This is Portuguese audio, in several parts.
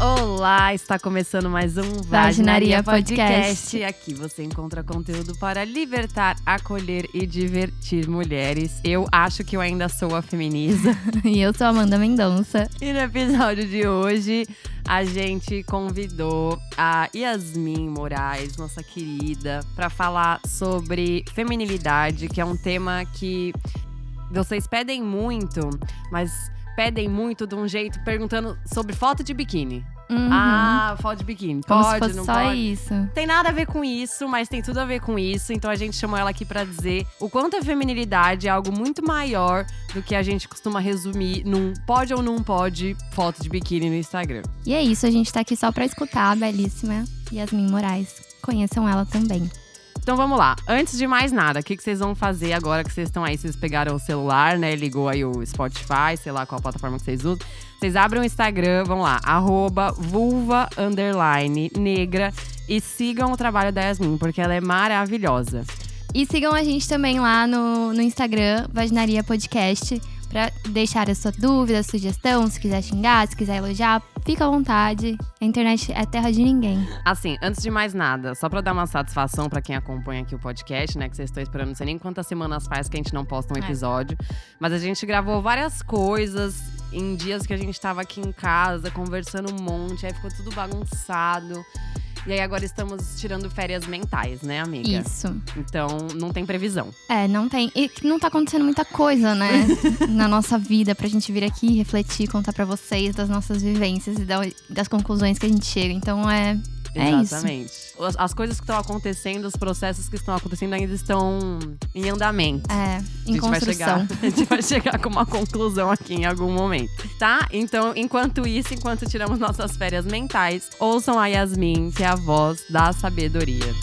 Olá, está começando mais um Vaginaria Vaginaria Podcast. Podcast. Aqui você encontra conteúdo para libertar, acolher e divertir mulheres. Eu acho que eu ainda sou a feminiza. E eu sou a Amanda Mendonça. E no episódio de hoje, a gente convidou a Yasmin Moraes, nossa querida, para falar sobre feminilidade, que é um tema que vocês pedem muito, mas pedem muito de um jeito perguntando sobre foto de biquíni. Uhum. Ah, foto de biquíni. Como pode, se fosse não só pode? isso. Tem nada a ver com isso, mas tem tudo a ver com isso. Então a gente chamou ela aqui pra dizer o quanto a feminilidade é algo muito maior do que a gente costuma resumir num pode ou não pode foto de biquíni no Instagram. E é isso, a gente tá aqui só pra escutar a belíssima Yasmin Moraes. Conheçam ela também. Então vamos lá. Antes de mais nada, o que, que vocês vão fazer agora que vocês estão aí? Vocês pegaram o celular, né? Ligou aí o Spotify, sei lá qual plataforma que vocês usam. Vocês abrem o Instagram, vão lá, arroba vulva negra e sigam o trabalho da Yasmin, porque ela é maravilhosa. E sigam a gente também lá no, no Instagram, Vaginaria Podcast, pra deixar a sua dúvida, sugestão, se quiser xingar, se quiser elogiar, fica à vontade. A internet é terra de ninguém. Assim, antes de mais nada, só pra dar uma satisfação pra quem acompanha aqui o podcast, né? Que vocês estão esperando, não sei nem quantas semanas faz que a gente não posta um É. episódio. Mas a gente gravou várias coisas em dias que a gente tava aqui em casa, conversando um monte, aí ficou tudo bagunçado. E aí agora estamos tirando férias mentais, né, amiga? Isso. Então não tem previsão. É, não tem. E não tá acontecendo muita coisa, né? na nossa vida pra gente vir aqui refletir, contar pra vocês das nossas vivências e da- das conclusões que a gente chega. Então é. É isso. Exatamente. As, as coisas que estão acontecendo, os processos que estão acontecendo ainda estão em andamento. É, A em gente vai chegar, construção. a gente vai chegar com uma conclusão aqui em algum momento, tá? Então, enquanto isso, enquanto tiramos nossas férias mentais, ouçam a Yasmin, que é a voz da sabedoria.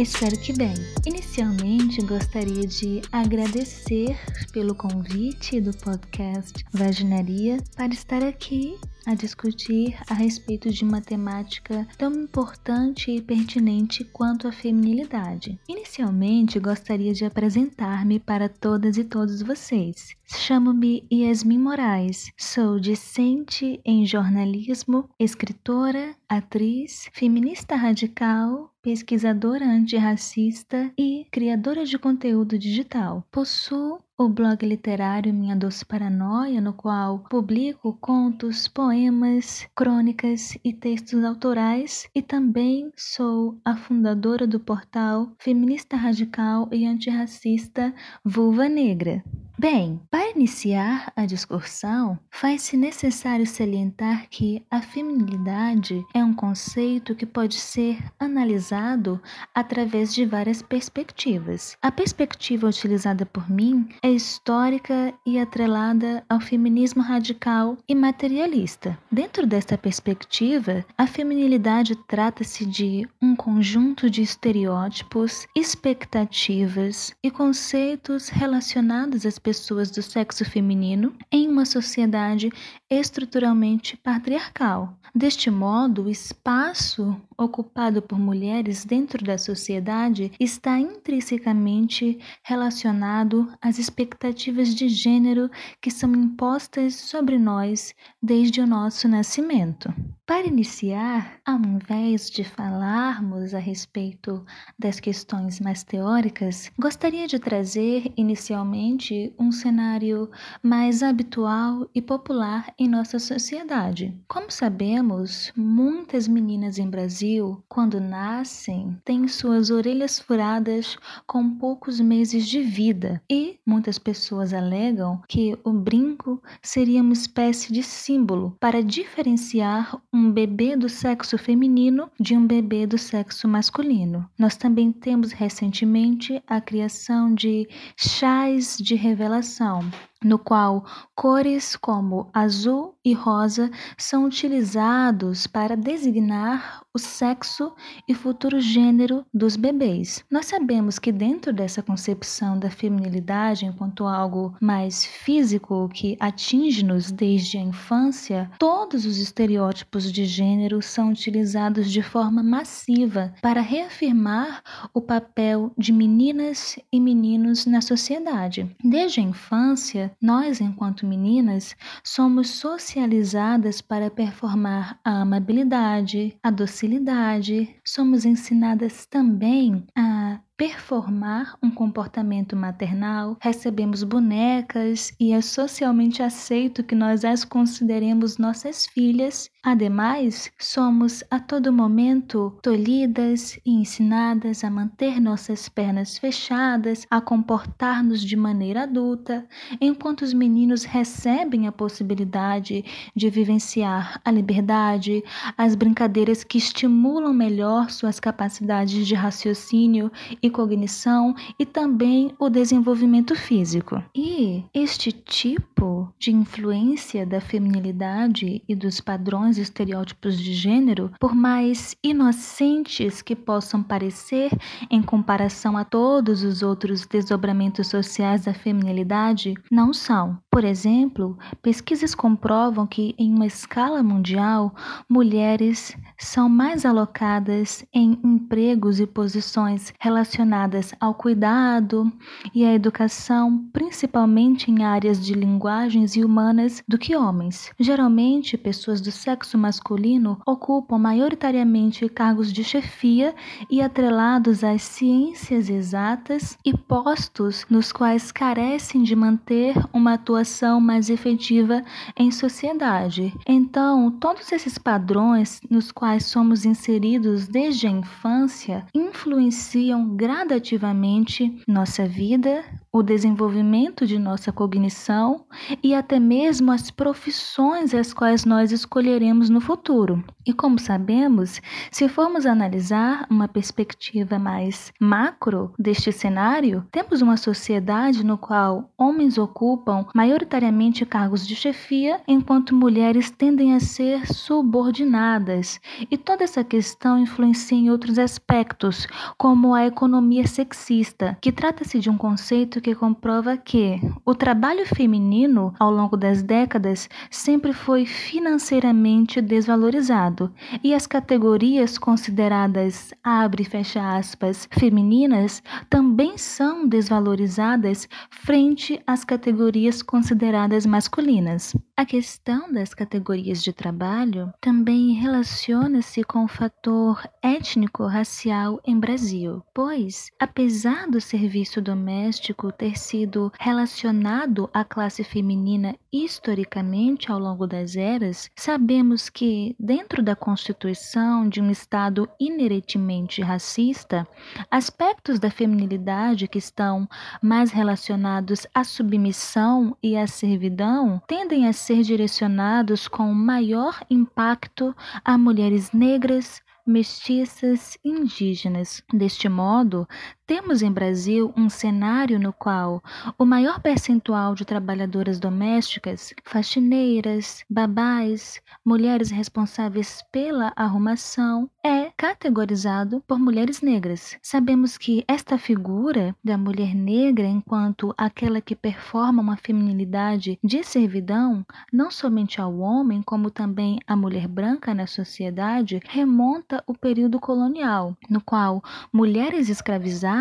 Espero que bem. Inicialmente, gostaria de agradecer pelo convite do podcast Vaginaria para estar aqui a discutir a respeito de uma temática tão importante e pertinente quanto a feminilidade. Inicialmente, gostaria de apresentar-me para todas e todos vocês. Chamo-me Yasmin Moraes, sou discente em jornalismo, escritora, atriz, feminista radical, pesquisadora antirracista e criadora de conteúdo digital. Possuo o blog literário Minha Doce Paranoia, no qual publico contos, poemas, crônicas e textos autorais, e também sou a fundadora do portal feminista radical e antirracista Vulva Negra. Bem, para iniciar a discussão, faz-se necessário salientar que a feminilidade é um conceito que pode ser analisado através de várias perspectivas. A perspectiva utilizada por mim é histórica e atrelada ao feminismo radical e materialista. Dentro desta perspectiva, a feminilidade trata-se de um conjunto de estereótipos, expectativas e conceitos relacionados às pessoas do sexo feminino em uma sociedade estruturalmente patriarcal. Deste modo, o espaço ocupado por mulheres dentro da sociedade está intrinsecamente relacionado às expectativas de gênero que são impostas sobre nós desde o nosso nascimento. Para iniciar, ao invés de falarmos a respeito das questões mais teóricas, gostaria de trazer inicialmente um cenário mais habitual e popular em nossa sociedade. Como sabemos, muitas meninas em Brasil, quando nascem, têm suas orelhas furadas com poucos meses de vida e muitas pessoas alegam que o brinco seria uma espécie de símbolo para diferenciar um bebê do sexo feminino de um bebê do sexo masculino. Nós também temos recentemente a criação de chás de revelação, relação no qual cores como azul e rosa são utilizados para designar o sexo e futuro gênero dos bebês. Nós sabemos que dentro dessa concepção da feminilidade enquanto algo mais físico que atinge-nos desde a infância, todos os estereótipos de gênero são utilizados de forma massiva para reafirmar o papel de meninas e meninos na sociedade. Desde a infância, nós, enquanto meninas, somos socializadas para performar a amabilidade, a docilidade. Somos ensinadas também a performar um comportamento maternal, recebemos bonecas e é socialmente aceito que nós as consideremos nossas filhas. Ademais, somos a todo momento tolhidas e ensinadas a manter nossas pernas fechadas, a comportar-nos de maneira adulta, enquanto os meninos recebem a possibilidade de vivenciar a liberdade, as brincadeiras que estimulam melhor suas capacidades de raciocínio e cognição e também o desenvolvimento físico. E este tipo de influência da feminilidade e dos padrões e estereótipos de gênero, por mais inocentes que possam parecer em comparação a todos os outros desdobramentos sociais da feminilidade, não são. Por exemplo, pesquisas comprovam que, em uma escala mundial, mulheres são mais alocadas em empregos e posições relacionadas ao cuidado e à educação, principalmente em áreas de linguagens e humanas, do que homens. Geralmente, pessoas do sexo masculino ocupam maioritariamente cargos de chefia e atrelados às ciências exatas e postos nos quais carecem de manter uma atuação atuação mais efetiva em sociedade. Então, todos esses padrões nos quais somos inseridos desde a infância influenciam gradativamente nossa vida, o desenvolvimento de nossa cognição e até mesmo as profissões as quais nós escolheremos no futuro. E como sabemos, se formos analisar uma perspectiva mais macro deste cenário, temos uma sociedade no qual homens ocupam maioritariamente cargos de chefia, enquanto mulheres tendem a ser subordinadas. E toda essa questão influencia em outros aspectos, como a economia sexista, que trata-se de um conceito que comprova que o trabalho feminino, ao longo das décadas, sempre foi financeiramente desvalorizado e as categorias consideradas, abre fecha aspas, femininas também são desvalorizadas frente às categorias consideradas masculinas. A questão das categorias de trabalho também relaciona-se com o fator étnico-racial em Brasil, pois, apesar do serviço doméstico ter sido relacionado à classe feminina historicamente ao longo das eras, sabemos que, dentro da constituição de um Estado inerentemente racista, aspectos da feminilidade que estão mais relacionados à submissão e à servidão tendem a ser direcionados com maior impacto a mulheres negras, mestiças indígenas. Deste modo, temos em Brasil um cenário no qual o maior percentual de trabalhadoras domésticas, faxineiras, babás, mulheres responsáveis pela arrumação, é categorizado por mulheres negras. Sabemos que esta figura da mulher negra, enquanto aquela que performa uma feminilidade de servidão, não somente ao homem, como também à mulher branca na sociedade, remonta o período colonial, no qual mulheres escravizadas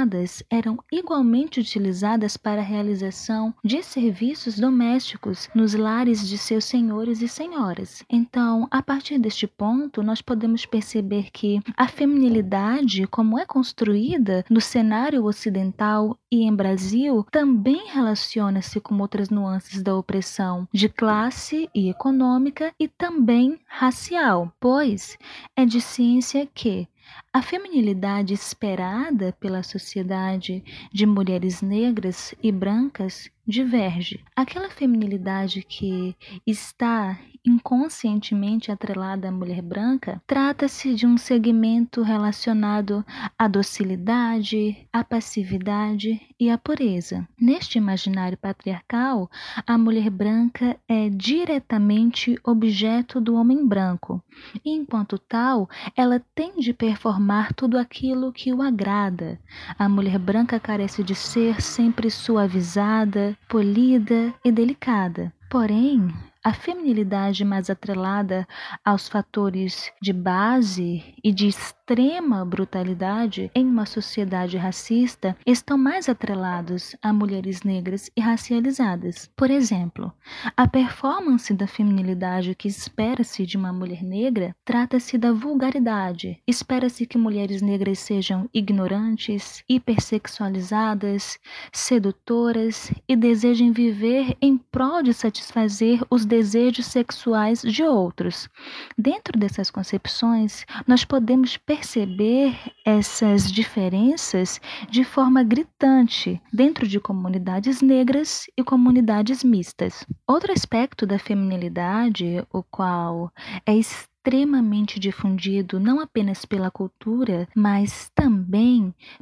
eram igualmente utilizadas para a realização de serviços domésticos nos lares de seus senhores e senhoras. Então, a partir deste ponto, nós podemos perceber que a feminilidade, como é construída no cenário ocidental e em Brasil, também relaciona-se com outras nuances da opressão de classe e econômica e também racial, pois é de ciência que a feminilidade esperada pela sociedade de mulheres negras e brancas diverge. Aquela feminilidade que está inconscientemente atrelada à mulher branca, trata-se de um segmento relacionado à docilidade, à passividade e à pureza. Neste imaginário patriarcal, a mulher branca é diretamente objeto do homem branco, e enquanto tal, ela tem de performar tudo aquilo que o agrada. A mulher branca carece de ser sempre suavizada, polida e delicada. Porém, a feminilidade mais atrelada aos fatores de base e de extrema brutalidade em uma sociedade racista estão mais atrelados a mulheres negras e racializadas. Por exemplo, a performance da feminilidade que espera-se de uma mulher negra trata-se da vulgaridade. Espera-se que mulheres negras sejam ignorantes, hipersexualizadas, sedutoras e desejem viver em prol de satisfazer os desejos sexuais de outros. Dentro dessas concepções, nós podemos perceber perceber essas diferenças de forma gritante dentro de comunidades negras e comunidades mistas. Outro aspecto da feminilidade, o qual é extremamente difundido não apenas pela cultura, mas também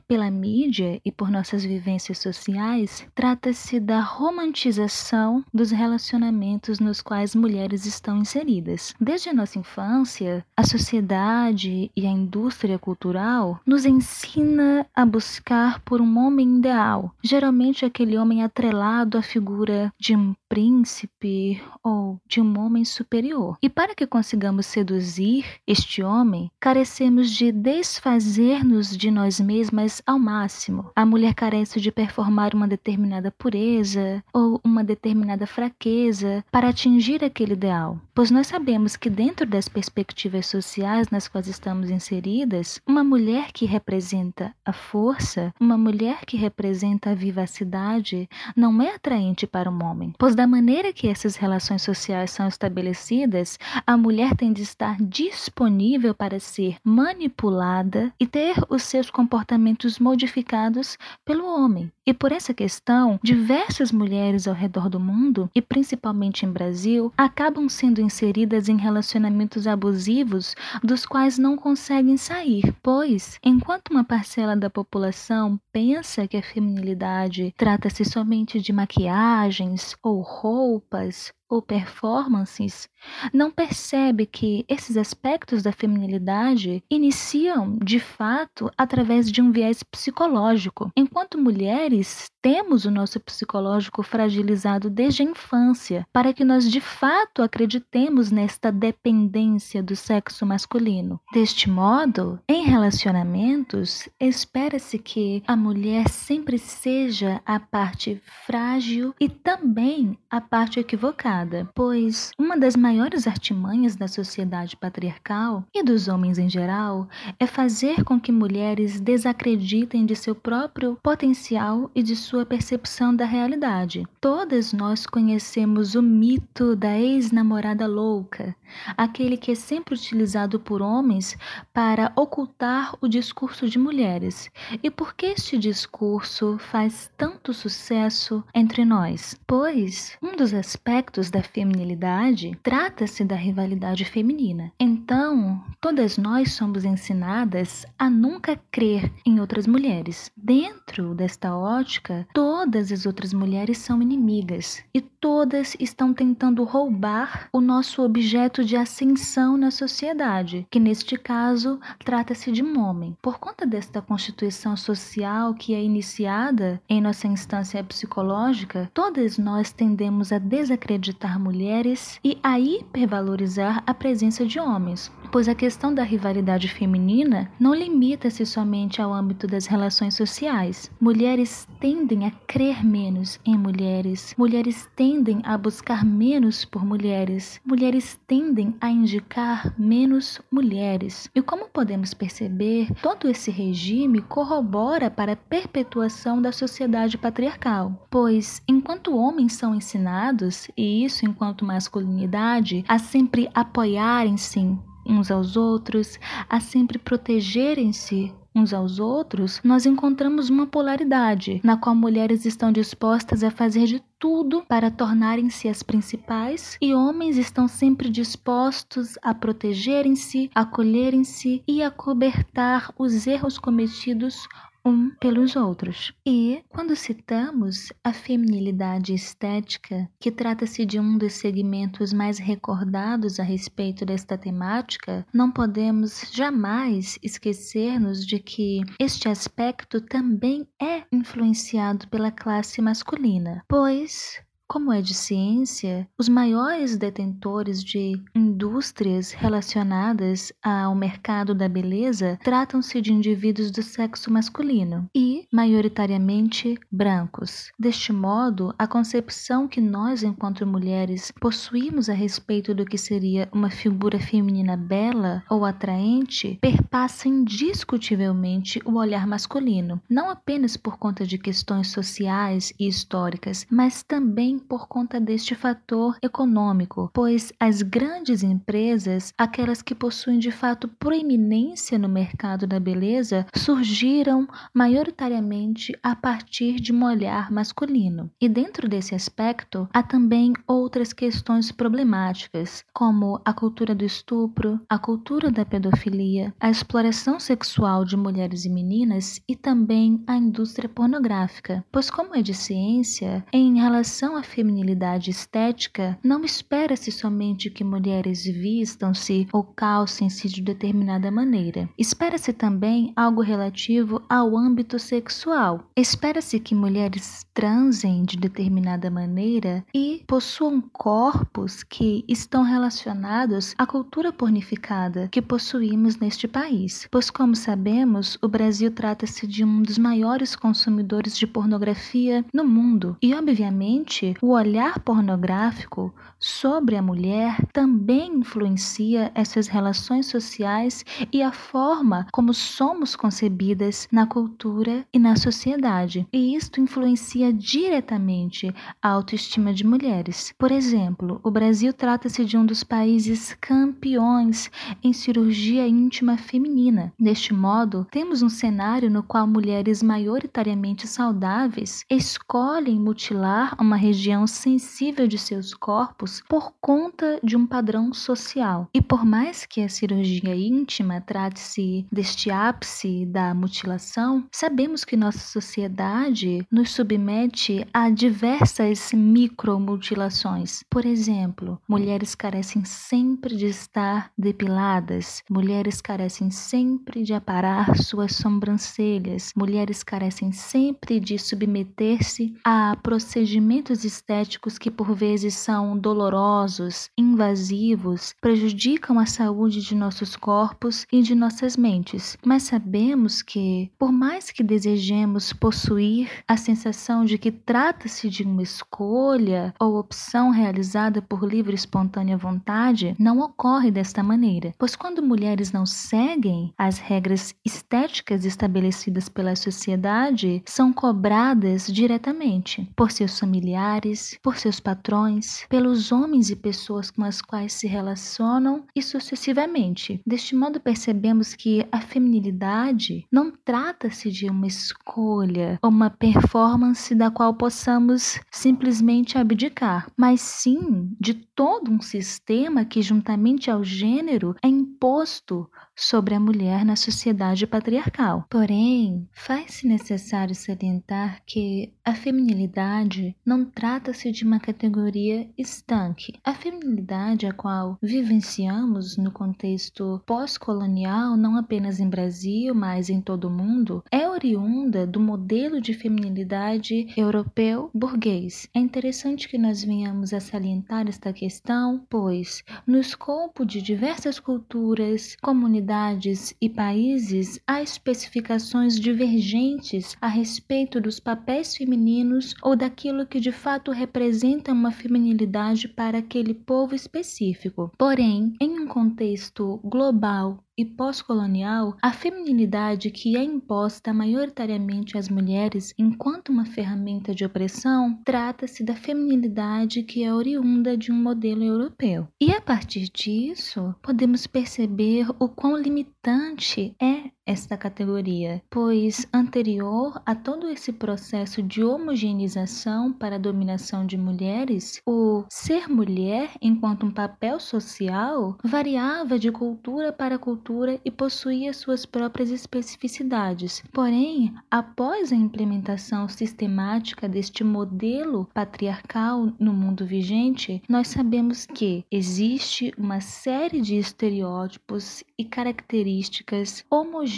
pela mídia e por nossas vivências sociais, trata-se da romantização dos relacionamentos nos quais mulheres estão inseridas. Desde a nossa infância, a sociedade e a indústria cultural nos ensina a buscar por um homem ideal, geralmente aquele homem atrelado à figura de um príncipe ou de um homem superior. E para que consigamos seduzir este homem, carecemos de desfazer-nos de nós mesmas ao máximo. A mulher carece de performar uma determinada pureza ou uma determinada fraqueza para atingir aquele ideal, pois nós sabemos que dentro das perspectivas sociais nas quais estamos inseridas, uma mulher que representa a força, uma mulher que representa a vivacidade, não é atraente para um homem, pois da maneira que essas relações sociais são estabelecidas, a mulher tem de estar disponível para ser manipulada e ter os comportamentos modificados pelo homem. E por essa questão, diversas mulheres ao redor do mundo, e principalmente em Brasil, acabam sendo inseridas em relacionamentos abusivos dos quais não conseguem sair, pois, enquanto uma parcela da população pensa que a feminilidade trata-se somente de maquiagens ou roupas ou performances, não percebe que esses aspectos da feminilidade iniciam, de fato, através de um viés psicológico. Enquanto mulheres, temos o nosso psicológico fragilizado desde a infância, para que nós de fato acreditemos nesta dependência do sexo masculino. Deste modo, em relacionamentos, espera-se que a mulher sempre seja a parte frágil e também a parte equivocada pois uma das maiores artimanhas da sociedade patriarcal e dos homens em geral é fazer com que mulheres desacreditem de seu próprio potencial e de sua percepção da realidade. Todas nós conhecemos o mito da ex-namorada louca, aquele que é sempre utilizado por homens para ocultar o discurso de mulheres. E por que este discurso faz tanto sucesso entre nós? Pois um dos aspectos da feminilidade, trata-se da rivalidade feminina. Então, todas nós somos ensinadas a nunca crer em outras mulheres. Dentro desta ótica, todas as outras mulheres são inimigas e todas estão tentando roubar o nosso objeto de ascensão na sociedade, que neste caso trata-se de um homem. Por conta desta constituição social que é iniciada em nossa instância psicológica, todas nós tendemos a desacreditar aceitar mulheres e a hipervalorizar a presença de homens, pois a questão da rivalidade feminina não limita-se somente ao âmbito das relações sociais. Mulheres tendem a crer menos em mulheres, mulheres tendem a buscar menos por mulheres, mulheres tendem a indicar menos mulheres. E como podemos perceber, todo esse regime corrobora para a perpetuação da sociedade patriarcal, pois enquanto homens são ensinados, e isso enquanto masculinidade, a sempre apoiarem-se uns aos outros, a sempre protegerem-se uns aos outros, nós encontramos uma polaridade, na qual mulheres estão dispostas a fazer de tudo para tornarem-se as principais e homens estão sempre dispostos a protegerem-se, acolherem-se e a cobertar os erros cometidos um pelos outros. E quando citamos a feminilidade estética, que trata-se de um dos segmentos mais recordados a respeito desta temática, não podemos jamais esquecer-nos de que este aspecto também é influenciado pela classe masculina, pois como é de ciência, os maiores detentores de indústrias relacionadas ao mercado da beleza tratam-se de indivíduos do sexo masculino e, maioritariamente, brancos. Deste modo, a concepção que nós, enquanto mulheres, possuímos a respeito do que seria uma figura feminina bela ou atraente perpassa indiscutivelmente o olhar masculino, não apenas por conta de questões sociais e históricas, mas também por conta deste fator econômico, pois as grandes empresas, aquelas que possuem de fato proeminência no mercado da beleza, surgiram maioritariamente a partir de um olhar masculino. E dentro desse aspecto, há também outras questões problemáticas, como a cultura do estupro, a cultura da pedofilia, a exploração sexual de mulheres e meninas e também a indústria pornográfica. Pois, como é de ciência, em relação à feminilidade estética, não espera-se somente que mulheres vistam-se ou calcem-se de determinada maneira. Espera-se também algo relativo ao âmbito sexual. Espera-se que mulheres transem de determinada maneira e possuam corpos que estão relacionados à cultura pornificada que possuímos neste país. Pois, como sabemos, o Brasil trata-se de um dos maiores consumidores de pornografia no mundo e, obviamente, o olhar pornográfico sobre a mulher também influencia essas relações sociais e a forma como somos concebidas na cultura e na sociedade. E isto influencia diretamente a autoestima de mulheres. Por exemplo, o Brasil trata-se de um dos países campeões em cirurgia íntima feminina. Deste modo, temos um cenário no qual mulheres maioritariamente saudáveis escolhem mutilar uma região sensível de seus corpos por conta de um padrão social. E por mais que a cirurgia íntima trate-se deste ápice da mutilação, sabemos que nossa sociedade nos submete a diversas micromutilações. Por exemplo, mulheres carecem sempre de estar depiladas, mulheres carecem sempre de aparar suas sobrancelhas, mulheres carecem sempre de submeter-se a procedimentos estéticos que por vezes são dolorosos, invasivos, prejudicam a saúde de nossos corpos e de nossas mentes. Mas sabemos que, por mais que desejemos possuir a sensação de que trata-se de uma escolha ou opção realizada por livre e espontânea vontade, não ocorre desta maneira, pois quando mulheres não seguem as regras estéticas estabelecidas pela sociedade, são cobradas diretamente por seus familiares, por seus patrões, pelos homens e pessoas com as quais se relacionam e sucessivamente. Deste modo, percebemos que a feminilidade não trata-se de uma escolha ou uma performance da qual possamos simplesmente abdicar, mas sim de todo um sistema que, juntamente ao gênero, é imposto sobre a mulher na sociedade patriarcal. Porém, faz-se necessário salientar que a feminilidade não trata-se de uma categoria estanque. A feminilidade a qual vivenciamos no contexto pós-colonial, não apenas em Brasil, mas em todo o mundo, é oriunda do modelo de feminilidade europeu burguês. É interessante que nós venhamos a salientar esta questão, pois no escopo de diversas culturas, comunidades comunidades e países há especificações divergentes a respeito dos papéis femininos ou daquilo que de fato representa uma feminilidade para aquele povo específico. Porém, em um contexto global e pós-colonial, a feminilidade que é imposta maioritariamente às mulheres enquanto uma ferramenta de opressão, trata-se da feminilidade que é oriunda de um modelo europeu. E a partir disso, podemos perceber o quão limitante é esta categoria, pois anterior a todo esse processo de homogeneização para a dominação de mulheres, o ser mulher enquanto um papel social variava de cultura para cultura e possuía suas próprias especificidades. Porém, após a implementação sistemática deste modelo patriarcal no mundo vigente, nós sabemos que existe uma série de estereótipos e características homogêneas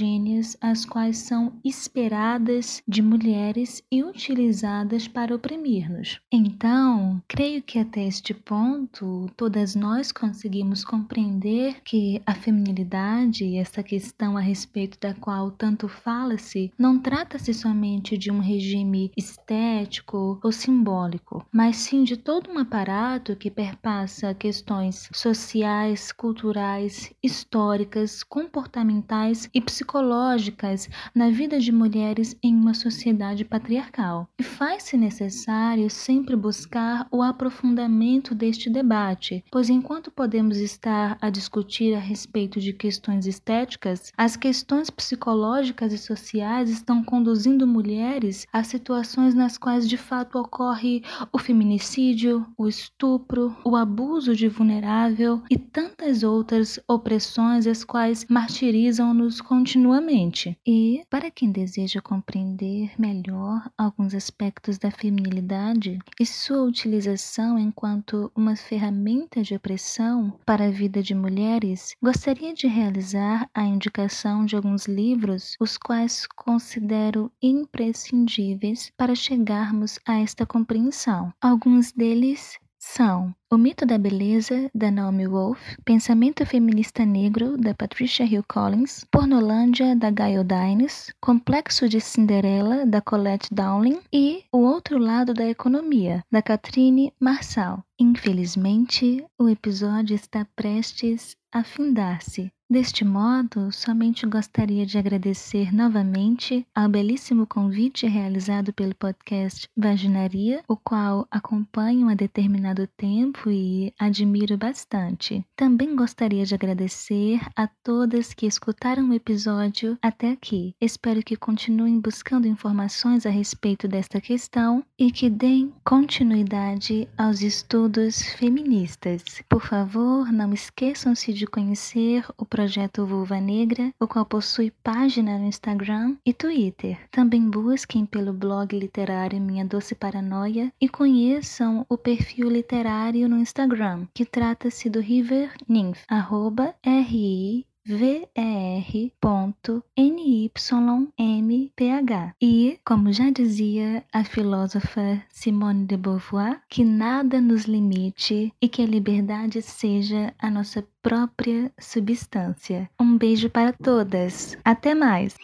as quais são esperadas de mulheres e utilizadas para oprimir-nos. Então, creio que até este ponto todas nós conseguimos compreender que a feminilidade, essa questão a respeito da qual tanto fala-se, não trata-se somente de um regime estético ou simbólico, mas sim de todo um aparato que perpassa questões sociais, culturais, históricas, comportamentais e psicológicas na vida de mulheres em uma sociedade patriarcal. E faz-se necessário sempre buscar o aprofundamento deste debate, pois enquanto podemos estar a discutir a respeito de questões estéticas, as questões psicológicas e sociais estão conduzindo mulheres a situações nas quais de fato ocorre o feminicídio, o estupro, o abuso de vulnerável e tantas outras opressões as quais martirizam-nos continuamente. E, para quem deseja compreender melhor alguns aspectos da feminilidade e sua utilização enquanto uma ferramenta de opressão para a vida de mulheres, gostaria de realizar a indicação de alguns livros, os quais considero imprescindíveis para chegarmos a esta compreensão. Alguns deles são O Mito da Beleza, da Naomi Wolf, Pensamento Feminista Negro, da Patricia Hill Collins, Pornolândia, da Gail Dines, Complexo de Cinderela, da Colette Dowling e O Outro Lado da Economia, da Catherine Marçal. Infelizmente, o episódio está prestes a findar-se. Deste modo, somente gostaria de agradecer novamente ao belíssimo convite realizado pelo podcast Vaginaria, o qual acompanho há determinado tempo e admiro bastante. Também gostaria de agradecer a todas que escutaram o episódio até aqui. Espero que continuem buscando informações a respeito desta questão e que deem continuidade aos estudos feministas. Por favor, não esqueçam-se de conhecer o projeto Vulva Negra, o qual possui página no Instagram e Twitter. Também busquem pelo blog literário Minha Doce Paranoia e conheçam o perfil literário no Instagram, que trata-se do River arroba R-I ver.nymph. E, como já dizia a filósofa Simone de Beauvoir, que nada nos limite e que a liberdade seja a nossa própria substância. Um beijo para todas. Até mais!